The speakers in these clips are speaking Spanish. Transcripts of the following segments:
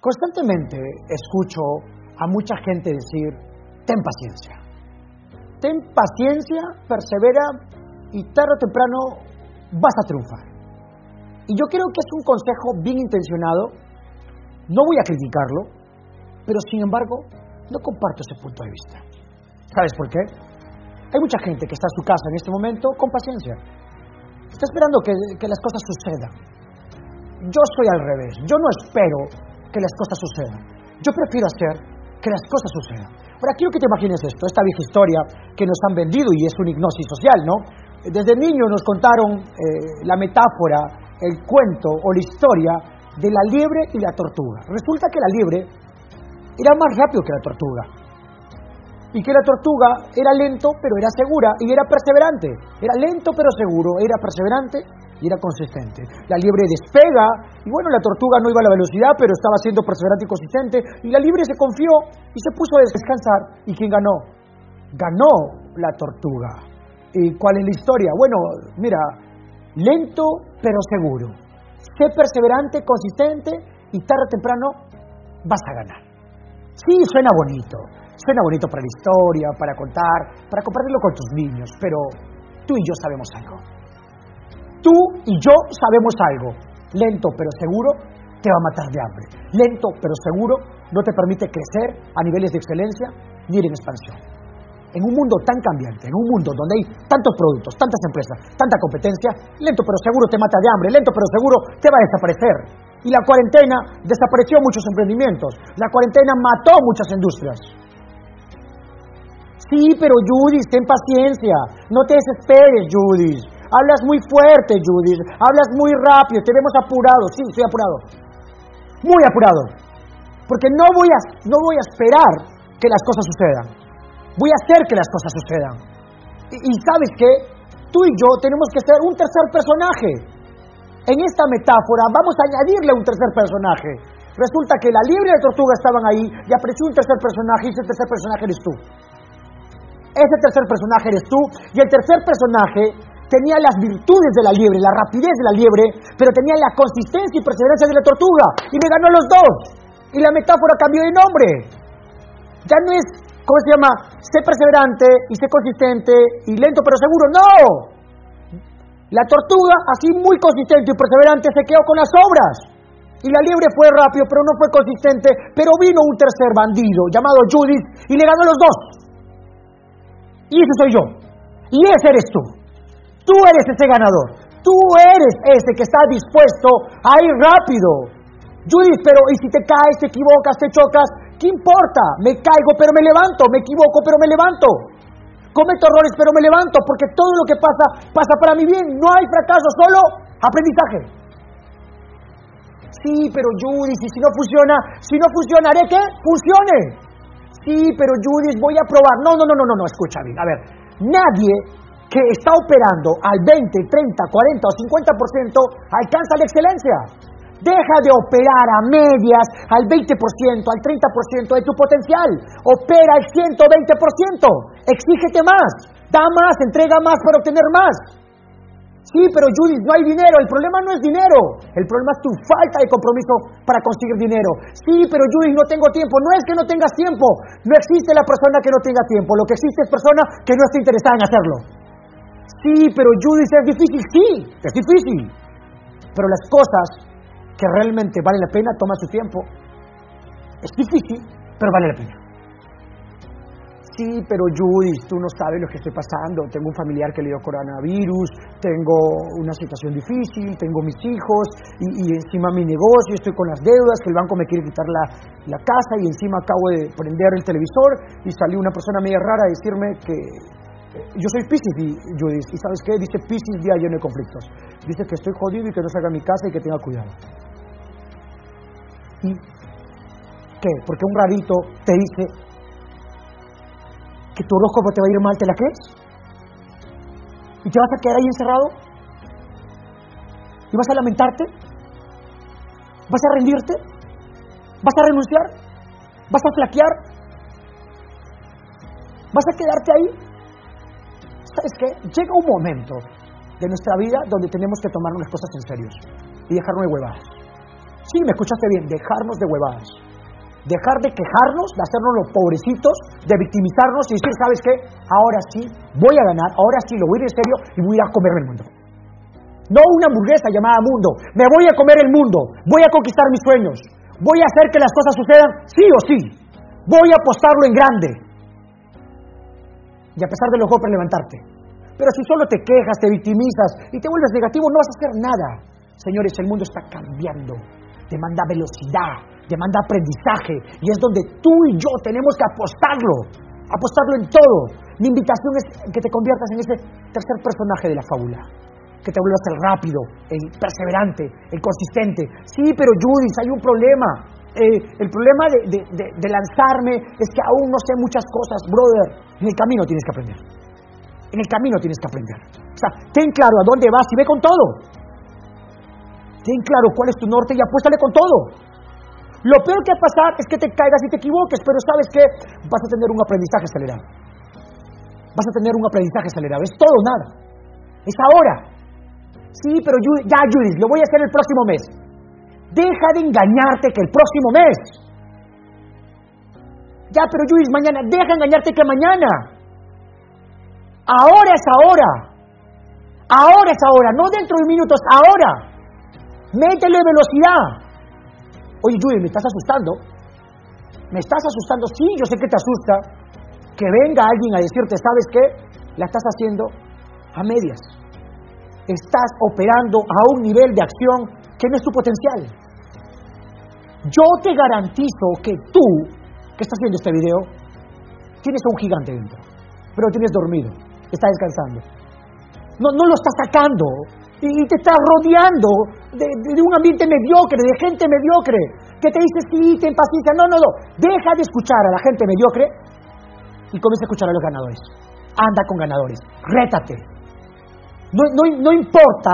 Constantemente escucho a mucha gente decir, ten paciencia. Ten paciencia, persevera y tarde o temprano vas a triunfar. Y yo creo que es un consejo bien intencionado, no voy a criticarlo, pero sin embargo no comparto ese punto de vista. ¿Sabes por qué? Hay mucha gente que está en su casa en este momento con paciencia. Está esperando que, las cosas sucedan. Yo soy al revés. Yo no espero que las cosas sucedan. Yo prefiero hacer que las cosas sucedan. Ahora, quiero que te imagines esto, esta vieja historia que nos han vendido y es una hipnosis social, ¿no? Desde niño nos contaron eh, la metáfora, el cuento o la historia de la liebre y la tortuga. Resulta que la liebre era más rápido que la tortuga. Y que la tortuga era lento, pero era segura y era perseverante. Era lento, pero seguro, era perseverante y era consistente. La liebre despega, y bueno, la tortuga no iba a la velocidad, pero estaba siendo perseverante y consistente, y la liebre se confió y se puso a descansar. ¿Y quién ganó? Ganó la tortuga. ¿Y cuál es la historia? Bueno, mira, lento pero seguro. Sé perseverante, consistente, y tarde o temprano vas a ganar. Sí, suena bonito, suena bonito para la historia, para contar, para compartirlo con tus niños, pero tú y yo sabemos algo Tú y yo sabemos algo. Lento pero seguro te va a matar de hambre. Lento pero seguro no te permite crecer a niveles de excelencia ni en expansión. En un mundo tan cambiante, en un mundo donde hay tantos productos, tantas empresas, tanta competencia, lento pero seguro te mata de hambre, lento pero seguro te va a desaparecer. Y la cuarentena desapareció muchos emprendimientos, la cuarentena mató muchas industrias. Sí, pero Judith, ten paciencia, no te desesperes, Judith. Hablas muy fuerte, Judith. Hablas muy rápido. Te vemos apurado. Sí, estoy apurado. Muy apurado. Porque no voy a, no voy a esperar que las cosas sucedan. Voy a hacer que las cosas sucedan. Y, sabes qué? Tú y yo tenemos que ser un tercer personaje. En esta metáfora vamos a añadirle un tercer personaje. Resulta que la libre y la tortuga estaban ahí y apareció un tercer personaje y ese tercer personaje eres tú. Ese tercer personaje eres tú y el tercer personaje tenía las virtudes de la liebre, la rapidez de la liebre, pero tenía la consistencia y perseverancia de la tortuga. Y me ganó los dos. Y la metáfora cambió de nombre. Ya no es, ¿cómo se llama? Sé perseverante y sé consistente y lento pero seguro. No. La tortuga, así muy consistente y perseverante, se quedó con las obras. Y la liebre fue rápido, pero no fue consistente. Pero vino un tercer bandido llamado Judith y le ganó los dos. Y ese soy yo. Y ese eres tú. Tú eres ese ganador. Tú eres ese que está dispuesto a ir rápido. Judith, pero ¿y si te caes, te equivocas, te chocas? ¿Qué importa? Me caigo, pero me levanto. Me equivoco, pero me levanto. Cometo errores, pero me levanto, porque todo lo que pasa, pasa para mi bien. No hay fracaso, solo aprendizaje. Sí, pero Judith, y si no funciona, si no funciona, ¿haré qué? Funcione. Sí, pero Judith, voy a probar. No, no, no, no, no, no, escucha bien. A ver, nadie que está operando al 20, 30, 40 o 50% alcanza la excelencia. Deja de operar a medias al 20%, al 30% de tu potencial. Opera al 120%. Exígete más. Da más, entrega más para obtener más. Sí, pero Judith, no hay dinero. El problema no es dinero. El problema es tu falta de compromiso para conseguir dinero. Sí, pero Judith, no tengo tiempo. No es que no tengas tiempo. No existe la persona que no tenga tiempo. Lo que existe es persona que no esté interesada en hacerlo. Sí, pero Judith es difícil, sí, es difícil. Pero las cosas que realmente valen la pena toman su tiempo. Es difícil, pero vale la pena. Sí, pero Judith, tú no sabes lo que estoy pasando. Tengo un familiar que le dio coronavirus, tengo una situación difícil, tengo mis hijos y, encima mi negocio, estoy con las deudas, que el banco me quiere quitar la, la casa y encima acabo de prender el televisor y salió una persona media rara a decirme que yo soy Pisces, y Judith, y ¿sabes qué? Dice Pisces día lleno de conflictos. Dice que estoy jodido y que no salga a mi casa y que tenga cuidado. ¿Y qué? Porque un rarito te dice que tu horóscopo te va a ir mal, ¿te la crees? ¿Y te vas a quedar ahí encerrado? ¿Y vas a lamentarte? ¿Vas a rendirte? ¿Vas a renunciar? ¿Vas a flaquear? ¿Vas a quedarte ahí? ¿Sabes qué? Llega un momento de nuestra vida donde tenemos que tomarnos las cosas en serio y dejarnos de huevadas. Sí, me escuchaste bien, dejarnos de huevadas. Dejar de quejarnos, de hacernos los pobrecitos, de victimizarnos y decir, ¿sabes qué? Ahora sí voy a ganar, ahora sí lo voy a ir en serio y voy a ir a comerme el mundo. No una hamburguesa llamada mundo. Me voy a comer el mundo. Voy a conquistar mis sueños. Voy a hacer que las cosas sucedan sí o sí. Voy a apostarlo en grande. Y a pesar de los golpes, levantarte. Pero si solo te quejas, te victimizas y te vuelves negativo, no vas a hacer nada. Señores, el mundo está cambiando. Demanda velocidad, demanda aprendizaje. Y es donde tú y yo tenemos que apostarlo. Apostarlo en todo. Mi invitación es que te conviertas en ese tercer personaje de la fábula que te vuelvas el rápido, el perseverante, el consistente. Sí, pero Judith, hay un problema. Eh, el problema de, lanzarme es que aún no sé muchas cosas, brother. En el camino tienes que aprender. En el camino tienes que aprender. O sea, ten claro a dónde vas y ve con todo. Ten claro cuál es tu norte y apuéstale con todo. Lo peor que va a pasar es que te caigas y te equivoques, pero sabes que vas a tener un aprendizaje acelerado. Vas a tener un aprendizaje acelerado. Es todo nada. Es ahora. Sí, pero ya, Judith, lo voy a hacer el próximo mes. Deja de engañarte que el próximo mes. Ya, pero Judith, mañana, deja de engañarte que mañana. Ahora es ahora. Ahora es ahora, no dentro de minutos, ahora. Métele velocidad. Oye, Judith, me estás asustando. Me estás asustando. Sí, yo sé que te asusta. Que venga alguien a decirte, ¿sabes qué? La estás haciendo a medias estás operando a un nivel de acción no es tu potencial. Yo te garantizo que tú, que estás viendo este video, tienes a un gigante dentro, pero tienes dormido, está descansando. No, no lo estás sacando y, te está rodeando de, un ambiente mediocre, de gente mediocre, que te dice sí, ten paciencia. No, no, no. Deja de escuchar a la gente mediocre y comienza a escuchar a los ganadores. Anda con ganadores. Rétate. No, no, importa,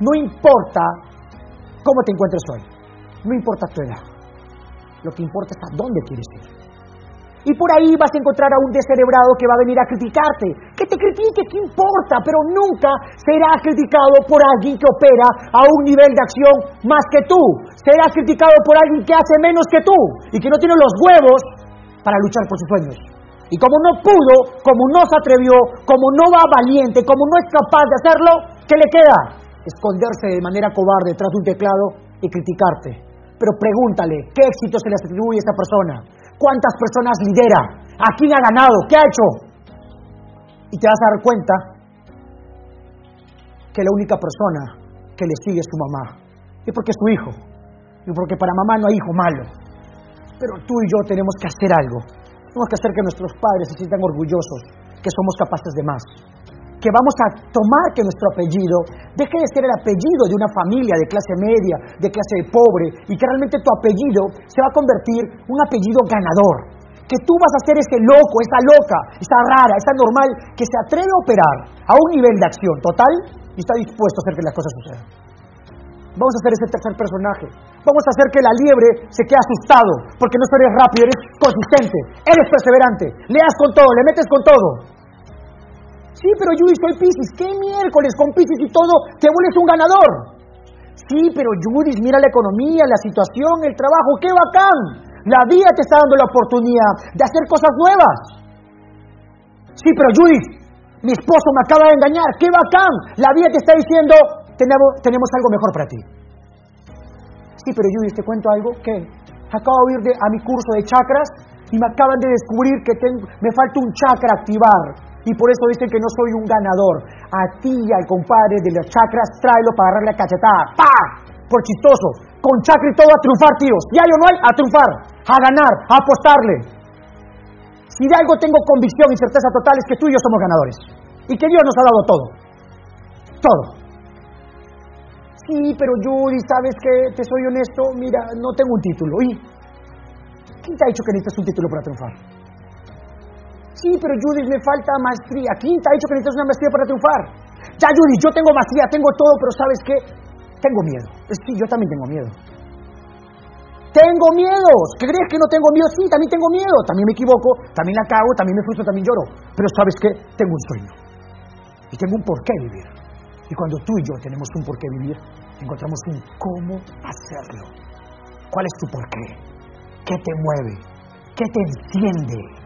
no importa cómo te encuentres hoy, no importa tu edad, lo que importa es a dónde quieres ir. Y por ahí vas a encontrar a un descerebrado que va a venir a criticarte. Que te critique, ¿qué importa? Pero nunca será criticado por alguien que opera a un nivel de acción más que tú. Será criticado por alguien que hace menos que tú y que no tiene los huevos para luchar por sus sueños. Y como no pudo, como no se atrevió, como no va valiente, como no es capaz de hacerlo, ¿qué le queda? Esconderse de manera cobarde detrás de un teclado y criticarte. Pero pregúntale, ¿qué éxito se le atribuye a esta persona? ¿Cuántas personas lidera? ¿A quién ha ganado? ¿Qué ha hecho? Y te vas a dar cuenta que la única persona que le sigue es tu mamá. Y porque es tu hijo. Y porque para mamá no hay hijo malo. Pero tú y yo tenemos que hacer algo tenemos que hacer que nuestros padres se sientan orgullosos, que somos capaces de más. Que vamos a tomar que nuestro apellido deje de ser el apellido de una familia de clase media, de clase pobre, y que realmente tu apellido se va a convertir un apellido ganador. Que tú vas a ser ese loco, esa loca, esa rara, esa normal, que se atreve a operar a un nivel de acción total y está dispuesto a hacer que las cosas sucedan. Vamos a hacer ese tercer personaje. Vamos a hacer que la liebre se quede asustado, porque no eres rápido, eres consistente, eres perseverante, leas con todo, le metes con todo. Sí, pero Judith, soy Pisces. ¿Qué miércoles con Pisces y todo te vuelves un ganador? Sí, pero Judith, mira la economía, la situación, el trabajo, qué bacán. La vida te está dando la oportunidad de hacer cosas nuevas. Sí, pero Judith, mi esposo me acaba de engañar, qué bacán. La vida te está diciendo, tenemos, algo mejor para ti. Sí, pero yo te cuento algo que acabo de ir a mi curso de chakras y me acaban de descubrir que me falta un chakra activar. Y por eso dicen que no soy un ganador. A ti y al compadre de los chakras, tráelo para agarrarle la cachetada. ¡Pa! Por chistoso. Con chakra y todo a triunfar, tíos. Y hay o no hay, a triunfar. A ganar, a apostarle. Si de algo tengo convicción y certeza total es que tú y yo somos ganadores. Y que Dios nos ha dado todo. Todo. Sí, pero Judy, ¿sabes qué? Te soy honesto, mira, no tengo un título. ¿Y quién te ha dicho que necesitas un título para triunfar? Sí, pero Judy, me falta maestría. ¿Quién te ha dicho que necesitas una maestría para triunfar? Ya, Judy, yo tengo maestría, tengo todo, pero ¿sabes qué? Tengo miedo. Sí, yo también tengo miedo. Tengo miedos. ¿Crees que no tengo miedo? Sí, también tengo miedo. También me equivoco, también la cago, también me frustro, también lloro. Pero ¿sabes qué? Tengo un sueño. Y tengo un porqué vivir. Y cuando tú y yo tenemos un por qué vivir, encontramos un cómo hacerlo. ¿Cuál es tu porqué? ¿Qué te mueve? ¿Qué te enciende?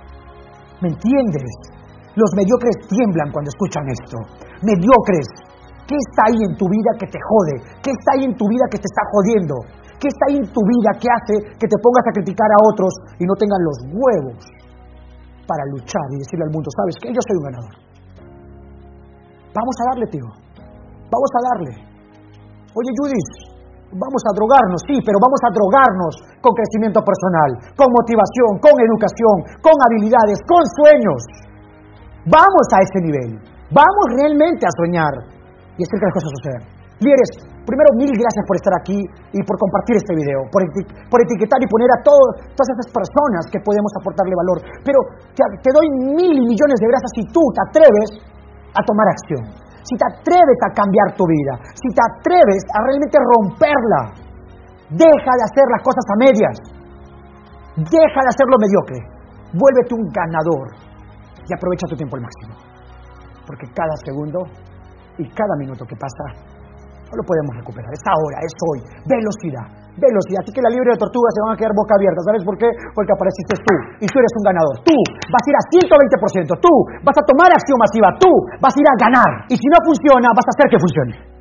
¿Me entiendes? Los mediocres tiemblan cuando escuchan esto. Mediocres. ¿Qué está ahí en tu vida que te jode? ¿Qué está ahí en tu vida que te está jodiendo? ¿Qué está ahí en tu vida que hace que te pongas a criticar a otros y no tengan los huevos para luchar y decirle al mundo, sabes que yo soy un ganador? Vamos a darle, tío. Vamos a darle. Oye, Judith, vamos a drogarnos, sí, pero vamos a drogarnos con crecimiento personal, con motivación, con educación, con habilidades, con sueños. Vamos a ese nivel. Vamos realmente a soñar y hacer que las cosas sucedan. Líderes, primero mil gracias por estar aquí y por compartir este video, por, por etiquetar y poner a todas esas personas que podemos aportarle valor. Pero te, te doy mil millones de gracias si tú te atreves a tomar acción si te atreves a cambiar tu vida, si te atreves a realmente romperla, deja de hacer las cosas a medias, deja de hacerlo mediocre, vuélvete un ganador y aprovecha tu tiempo al máximo. Porque cada segundo y cada minuto que pasa no lo podemos recuperar. Es ahora, es hoy. Velocidad, velocidad. Así que la libre de tortugas se van a quedar boca abierta. ¿Sabes por qué? Porque apareciste tú y tú eres un ganador. Tú vas a ir a 120%. Tú vas a tomar acción masiva. Tú vas a ir a ganar. Y si no funciona, vas a hacer que funcione.